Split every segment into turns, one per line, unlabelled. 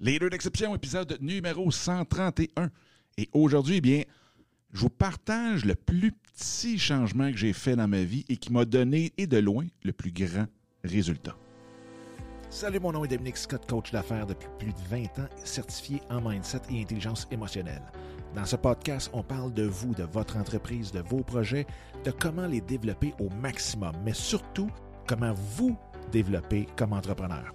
Leader d'exception, épisode numéro 131. Et aujourd'hui, eh bien, je vous partage le plus petit changement que j'ai fait dans ma vie et qui m'a donné, et de loin, le plus grand résultat.
Salut, mon nom est Dominique Scott, coach d'affaires depuis plus de 20 ans, certifié en mindset et intelligence émotionnelle. Dans ce podcast, on parle de vous, de votre entreprise, de vos projets, de comment les développer au maximum, mais surtout comment vous développer comme entrepreneur.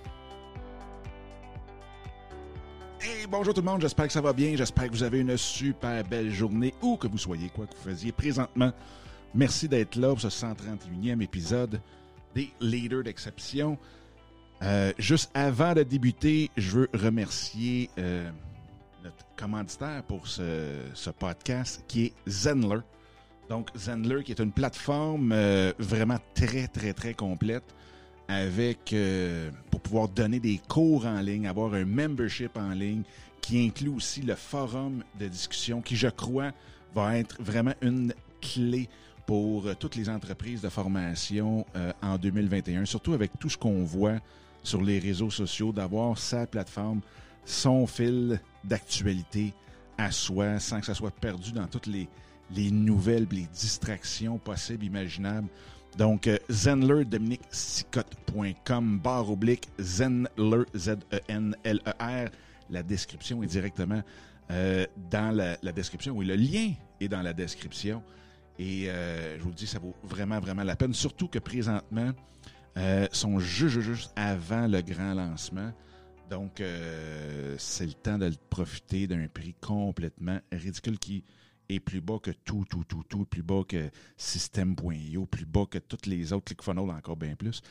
Bonjour tout le monde, j'espère que ça va bien, j'espère que vous avez une super belle journée, où que vous soyez, quoi que vous faisiez présentement. Merci d'être là pour ce 131e épisode des Leaders d'Exception. Euh, juste avant de débuter, je veux remercier euh, notre commanditaire pour ce, ce, podcast qui est Zenler. Donc, Zenler qui est une plateforme euh, vraiment très, très, très complète avec euh, pour pouvoir donner des cours en ligne, avoir un membership en ligne qui inclut aussi le forum de discussion qui, je crois, va être vraiment une clé pour euh, toutes les entreprises de formation euh, en 2021, surtout avec tout ce qu'on voit sur les réseaux sociaux, d'avoir sa plateforme, son fil d'actualité à soi, sans que ça soit perdu dans toutes les, les nouvelles, les distractions possibles, imaginables. Donc, euh, Zenler, DominiqueSicotte.com, barre oblique, Zenler, Z-E-N-L-E-R. La description est directement euh, dans la, description. Oui, le lien est dans la description. Et euh, je vous dis, ça vaut vraiment, vraiment la peine. Surtout que présentement, euh, sont juste, juste avant le grand lancement. Donc, c'est le temps de profiter d'un prix complètement ridicule qui est plus bas que tout, tout, tout, tout, plus bas que System.io, plus bas que toutes les autres ClickFunnels, encore bien plus.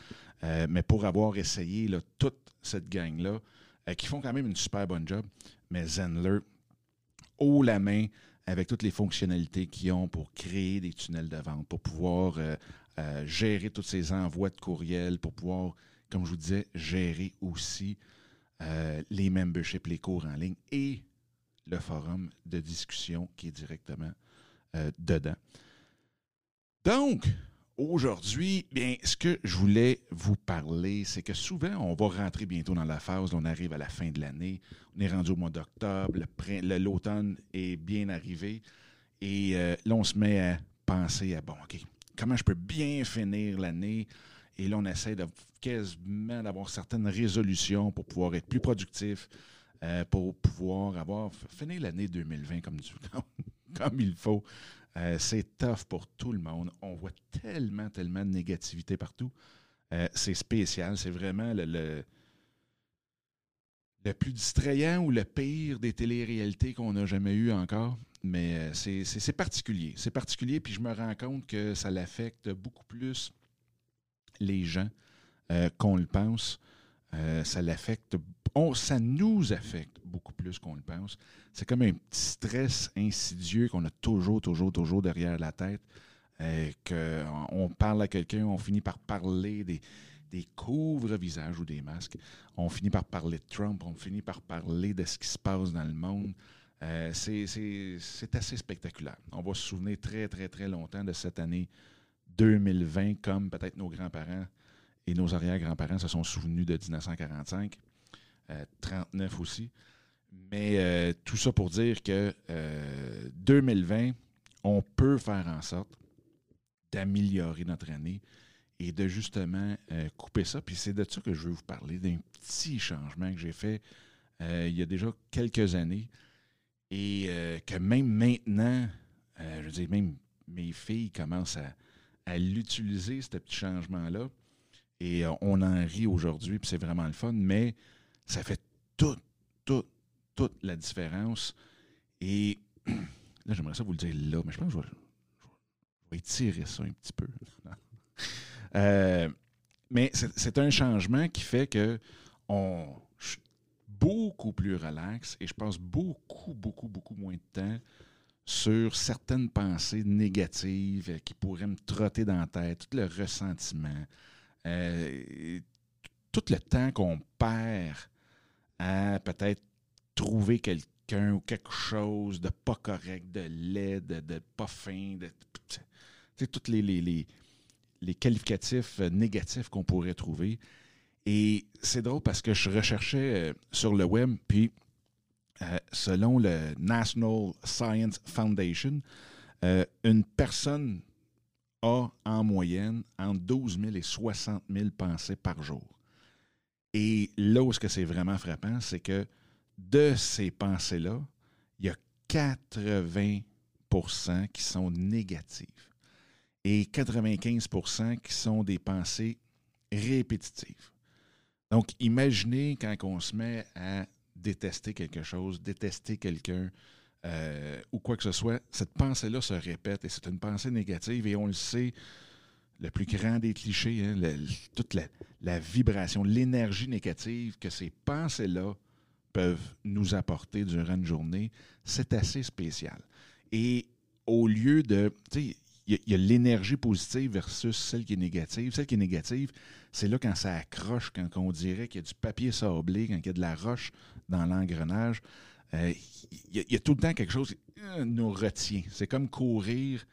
Euh, mais pour avoir essayé toute cette gang-là, euh, qui font quand même une super bonne job, mais Zenler, haut la main, avec toutes les fonctionnalités qu'ils ont pour créer des tunnels de vente, pour pouvoir euh, gérer tous ces envois de courriels, pour pouvoir, comme je vous disais, gérer aussi les memberships, les cours en ligne et le forum de discussion qui est directement euh, dedans. Donc, aujourd'hui, bien, ce que je voulais vous parler, c'est que souvent, on va rentrer bientôt dans la phase, on arrive à la fin de l'année, on est rendu au mois d'octobre, l'automne est bien arrivé, et euh, là, on se met à penser à, bon, OK, comment je peux bien finir l'année? Et là, on essaie de quasiment d'avoir certaines résolutions pour pouvoir être plus productif, euh, pour pouvoir avoir finir l'année 2020 comme, il faut. Euh, c'est tough pour tout le monde. On voit tellement, tellement de négativité partout. Euh, c'est spécial. C'est vraiment le, le, le, plus distrayant ou le pire des téléréalités qu'on n'a jamais eu encore. Mais c'est particulier. C'est particulier, puis je me rends compte que ça l'affecte beaucoup plus les gens qu'on le pense. Euh, ça l'affecte, ça nous affecte beaucoup plus qu'on le pense. C'est comme un petit stress insidieux qu'on a toujours, toujours, toujours derrière la tête. Euh, qu'on parle à quelqu'un, on finit par parler des, des couvre-visages ou des masques. On finit par parler de Trump, on finit par parler de ce qui se passe dans le monde. Euh, c'est assez spectaculaire. On va se souvenir très, très, très longtemps de cette année 2020, comme peut-être nos grands-parents et nos arrière-grands-parents se sont souvenus de 1945, euh, 39 aussi. Mais euh, tout ça pour dire que 2020, on peut faire en sorte d'améliorer notre année et de justement euh, couper ça. Puis c'est de ça que je veux vous parler, d'un petit changement que j'ai fait euh, il y a déjà quelques années et euh, que même maintenant, je veux dire, même mes filles commencent à, à l'utiliser, ce petit changement-là. Et on en rit aujourd'hui, puis c'est vraiment le fun, mais ça fait toute, toute, toute la différence. Et là, j'aimerais ça vous le dire là, mais je pense que je vais, je étirer ça un petit peu. euh, mais c'est un changement qui fait que on, beaucoup plus relax et je passe beaucoup, beaucoup, beaucoup moins de temps sur certaines pensées négatives qui pourraient me trotter dans la tête, tout le ressentiment, euh, tout le temps qu'on perd à peut-être trouver quelqu'un ou quelque chose de pas correct, de laid, de, pas fin, de, tous les, les, qualificatifs négatifs qu'on pourrait trouver. Et c'est drôle parce que je recherchais euh, sur le web, puis euh, selon le National Science Foundation, euh, une personne a en moyenne entre 12 000 et 60 000 pensées par jour. Et là où c'est vraiment frappant, c'est que de ces pensées-là, il y a 80% qui sont négatives et 95% qui sont des pensées répétitives. Donc, imaginez quand on se met à détester quelque chose, détester quelqu'un euh, ou quoi que ce soit, cette pensée-là se répète et c'est une pensée négative et on le sait, le plus grand des clichés, hein, toute la, vibration, l'énergie négative que ces pensées-là peuvent nous apporter durant une journée, c'est assez spécial. Et au lieu de, tu sais, il y a, l'énergie positive versus celle qui est négative. Celle qui est négative, c'est là quand ça accroche, quand on dirait qu'il y a du papier sablé, quand il y a de la roche dans l'engrenage. Euh, il, y a, tout le temps quelque chose qui euh, nous retient. C'est comme courir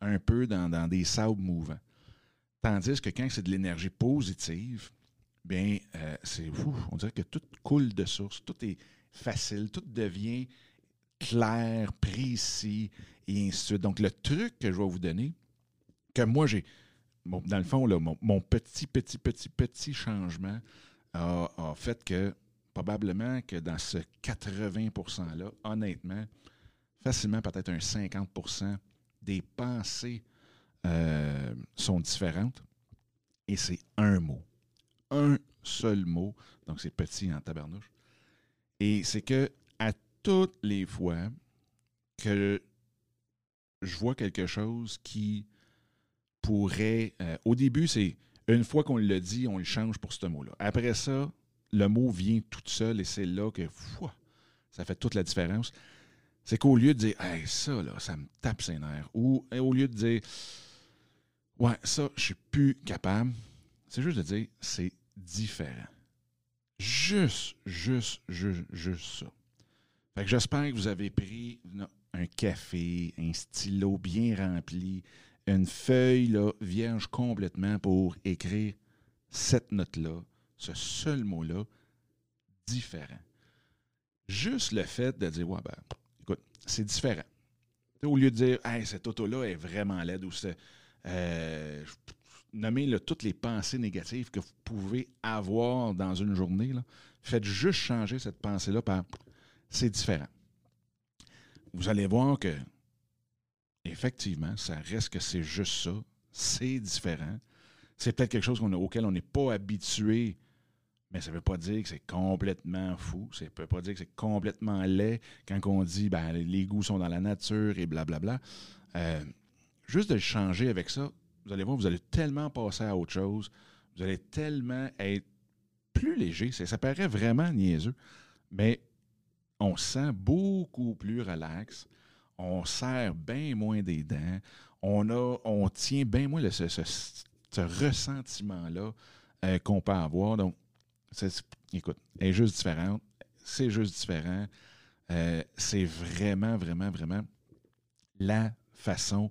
un peu dans, des sables mouvants. Tandis que quand c'est de l'énergie positive, bien, euh, c'est. On dirait que tout coule de source, tout est facile, tout devient clair, précis, et ainsi de suite. Donc, le truc que je vais vous donner, que moi, j'ai, dans le fond, là, mon, petit, petit, petit, petit changement a, fait que probablement que dans ce 80 %-là, honnêtement, facilement peut-être un 50% des pensées euh, sont différentes. Et c'est un mot. Un seul mot. Donc, c'est petit en tabarnouche. Et c'est que à toutes les fois que je vois quelque chose qui pourrait. Euh, au début, c'est une fois qu'on le dit, on le change pour ce mot-là. Après ça, le mot vient tout seul et c'est là que ça fait toute la différence. C'est qu'au lieu de dire hey, ça, là, ça me tape ses nerfs, ou au lieu de dire Ouais, ça, je suis plus capable, c'est juste de dire c'est différent. Juste, juste, juste, juste ça. Que j'espère que vous avez pris un café, un stylo bien rempli, une feuille vierge complètement pour écrire cette note-là, ce seul mot-là, différent. Juste le fait de dire, ouais, ben, écoute, c'est différent. Au lieu de dire, hey, cette auto-là est vraiment laide ou c'est. Euh, nommez toutes les pensées négatives que vous pouvez avoir dans une journée. Faites juste changer cette pensée-là par c'est différent vous allez voir que, effectivement, ça reste que c'est juste ça. C'est différent. C'est peut-être quelque chose auquel on n'est pas habitué, mais ça ne veut pas dire que c'est complètement fou. Ça ne veut pas dire que c'est complètement laid quand on dit ben, les goûts sont dans la nature et blablabla. Euh, juste de le changer avec ça, vous allez voir, vous allez tellement passer à autre chose. Vous allez tellement être plus léger. Ça, paraît vraiment niaiseux, mais on se sent beaucoup plus relax, on serre bien moins des dents, on, a, on tient bien moins ce, ressentiment-là euh, qu'on peut avoir. Donc, écoute, elle est juste différente, c'est juste différent. Euh, c'est vraiment, vraiment, vraiment la façon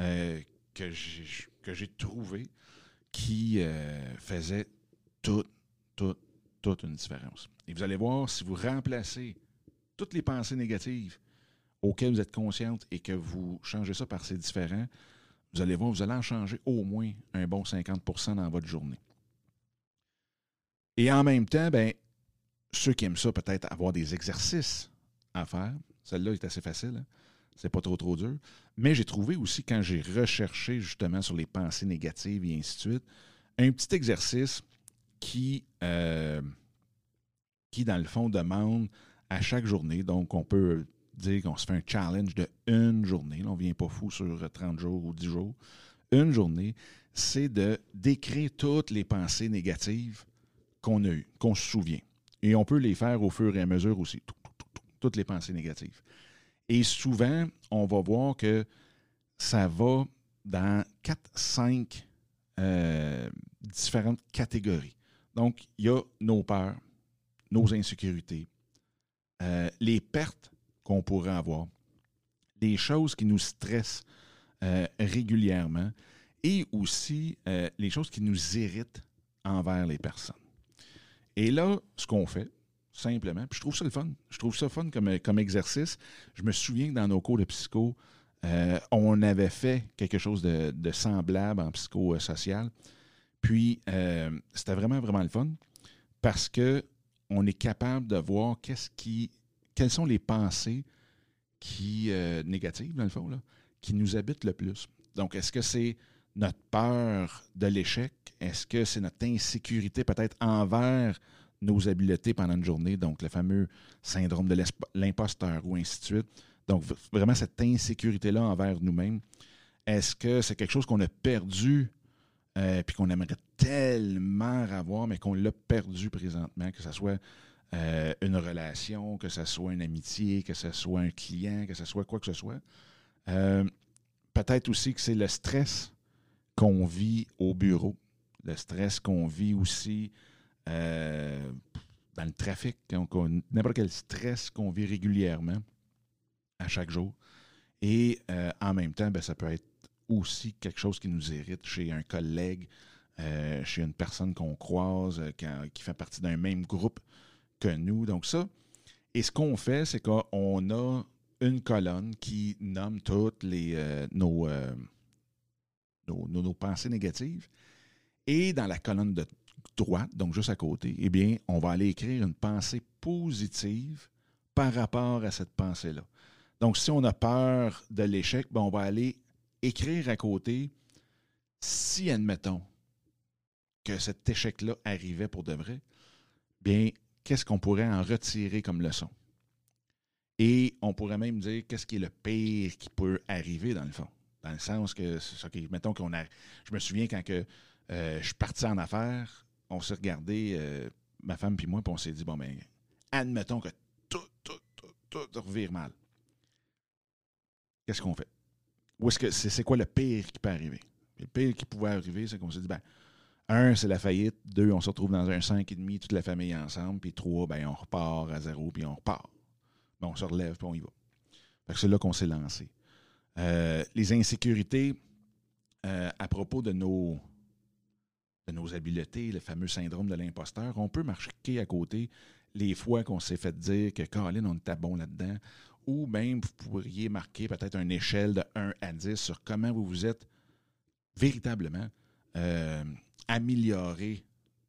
euh, que j'ai trouvée qui faisait toute, toute, toute une différence. Et vous allez voir, si vous remplacez toutes les pensées négatives auxquelles vous êtes consciente et que vous changez ça par ces différents, vous allez voir, vous allez en changer au moins un bon 50% dans votre journée. Et en même temps, ben, ceux qui aiment ça, peut-être avoir des exercices à faire. Celle-là est assez facile. Hein. C'est pas trop, trop dur. Mais j'ai trouvé aussi, quand j'ai recherché justement sur les pensées négatives et ainsi de suite, un petit exercice qui, euh, qui dans le fond, demande à chaque journée. Donc, on peut dire qu'on se fait un challenge de une journée. on ne vient pas fou sur 30 jours ou 10 jours. Une journée, c'est de décrire toutes les pensées négatives qu'on a eues, qu'on se souvient. Et on peut les faire au fur et à mesure aussi, toutes les pensées négatives. Et souvent, on va voir que ça va dans quatre, cinq euh, différentes catégories. Donc, il y a nos peurs, nos insécurités, euh, les pertes qu'on pourrait avoir, les choses qui nous stressent euh, régulièrement et aussi les choses qui nous irritent envers les personnes. Et là, ce qu'on fait, simplement, puis je trouve ça le fun. Je trouve ça fun comme, comme exercice. Je me souviens que dans nos cours de psycho, on avait fait quelque chose de, semblable en psychosocial. Puis, euh, c'était vraiment, vraiment le fun parce que on est capable de voir qu'est-ce qui, quelles sont les pensées qui, euh, négatives, dans le fond, là, qui nous habitent le plus. Donc, est-ce que c'est notre peur de l'échec? Est-ce que c'est notre insécurité peut-être envers nos habiletés pendant une journée? Donc, le fameux syndrome de l'imposteur ou ainsi de suite? Donc, vraiment, cette insécurité-là envers nous-mêmes. Est-ce que c'est quelque chose qu'on a perdu euh, puis qu'on aimerait tellement avoir, mais qu'on l'a perdu présentement, que ce soit euh, une relation, que ce soit une amitié, que ce soit un client, que ce soit quoi que ce soit? Euh, peut-être aussi que c'est le stress qu'on vit au bureau, le stress qu'on vit aussi dans le trafic, n'importe quel stress qu'on vit régulièrement à chaque jour. Et en même temps, ben, ça peut être aussi quelque chose qui nous hérite chez un collègue, euh, chez une personne qu'on croise, euh, qui, fait partie d'un même groupe que nous. Donc ça, et ce qu'on fait, c'est qu'on a une colonne qui nomme toutes les, euh, nos, pensées négatives. Et dans la colonne de droite, donc juste à côté, eh bien, on va aller écrire une pensée positive par rapport à cette pensée-là. Donc, si on a peur de l'échec, ben, on va aller écrire à côté, si, admettons, que cet échec-là arrivait pour de vrai, bien, qu'est-ce qu'on pourrait en retirer comme leçon? Et on pourrait même dire qu'est-ce qui est le pire qui peut arriver dans le fond? Dans le sens que, mettons qu'on a. Je me souviens quand que, euh, je suis parti en affaires, on s'est regardé, euh, ma femme puis moi, puis on s'est dit, bon, ben, admettons que tout, tout, tout, tout revire mal. Qu'est-ce qu'on fait? Ou est-ce que c'est quoi le pire qui peut arriver? Le pire qui pouvait arriver, c'est qu'on s'est dit, ben, un, c'est la faillite. Deux, on se retrouve dans un et demi, toute la famille ensemble. Puis trois, ben, on repart à zéro, puis on repart. Ben, on se relève, puis on y va. c'est là qu'on s'est lancé. Euh, les insécurités euh, à propos de nos, de nos habiletés, le fameux syndrome de l'imposteur, on peut marquer à côté les fois qu'on s'est fait dire que Caroline, on était bon là-dedans, ou même vous pourriez marquer peut-être une échelle de 1 à 10 sur comment vous vous êtes véritablement euh, amélioré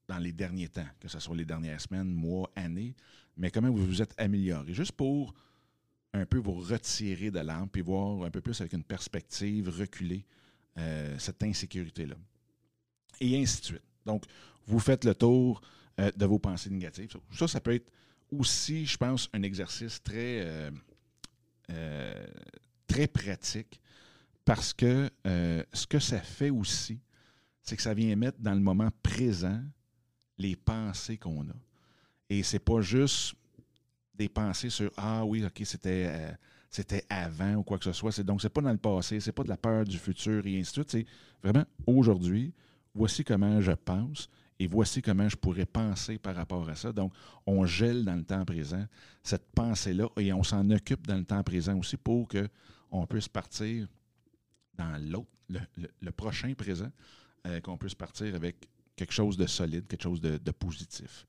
dans les derniers temps, que ce soit les dernières semaines, mois, années, mais comment vous vous êtes amélioré, juste pour un peu vous retirer de l'âme, puis voir un peu plus avec une perspective reculée euh, cette insécurité-là. Et ainsi de suite. Donc, vous faites le tour euh, de vos pensées négatives. Ça, ça peut être aussi, je pense, un exercice très euh, très pratique parce que ce que ça fait aussi, c'est que ça vient mettre dans le moment présent les pensées qu'on a. Et c'est pas juste des pensées sur Ah oui, OK, c'était euh, c'était avant ou quoi que ce soit. C'est, donc, c'est pas dans le passé, c'est pas de la peur du futur et ainsi de suite. C'est vraiment aujourd'hui, voici comment je pense et voici comment je pourrais penser par rapport à ça. Donc, on gèle dans le temps présent cette pensée-là et on s'en occupe dans le temps présent aussi pour qu'on puisse partir dans l'autre, le, prochain présent, euh, qu'on puisse partir avec quelque chose de solide, quelque chose de, positif.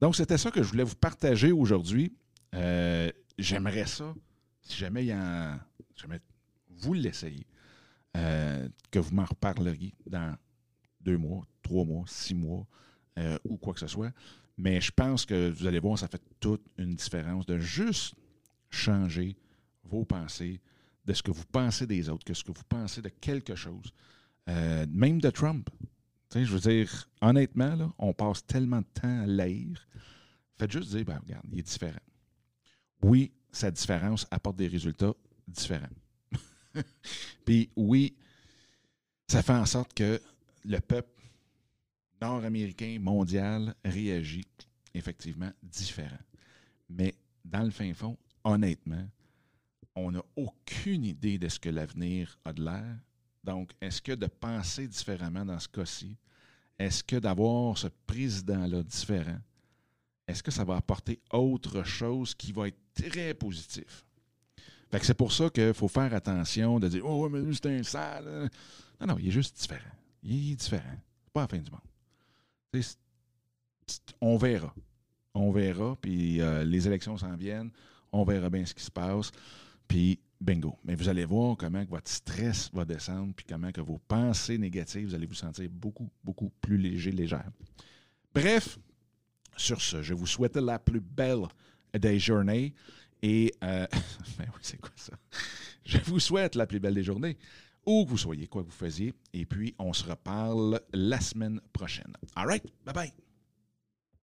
Donc, c'était ça que je voulais vous partager aujourd'hui. Euh, j'aimerais ça, si jamais jamais vous l'essayez, euh, que vous m'en reparleriez dans deux mois, trois mois, six mois euh, ou quoi que ce soit. Mais je pense que vous allez voir, ça fait toute une différence de juste changer vos pensées, de ce que vous pensez des autres, que ce que vous pensez de quelque chose. Même de Trump. Je veux dire, honnêtement, on passe tellement de temps à lire. Faites juste dire, ben, regarde, il est différent. Oui, sa différence apporte des résultats différents. Puis oui, ça fait en sorte que le peuple nord-américain mondial réagit effectivement différent. Mais dans le fin fond, honnêtement, on n'a aucune idée de ce que l'avenir a de l'air. Donc, est-ce que de penser différemment dans ce cas-ci, est-ce que d'avoir ce président-là différent, est-ce que ça va apporter autre chose qui va être très positif? Fait que c'est pour ça qu'il faut faire attention de dire Oh, mais lui, c'est un sale. Non, non, il est juste différent. Il est différent. Pas la fin du monde. on verra. On verra, puis euh, les élections s'en viennent. On verra bien ce qui se passe. Puis, bingo. Mais vous allez voir comment votre stress va descendre, puis comment vos pensées négatives, vous allez vous sentir beaucoup, beaucoup plus léger, légère. Bref, sur ce, je vous souhaite la plus belle des journées. Et, euh, ben oui, c'est quoi ça? Je vous souhaite la plus belle des journées, où que vous soyez, quoi que vous faisiez. Et puis, on se reparle la semaine prochaine. All right? Bye bye.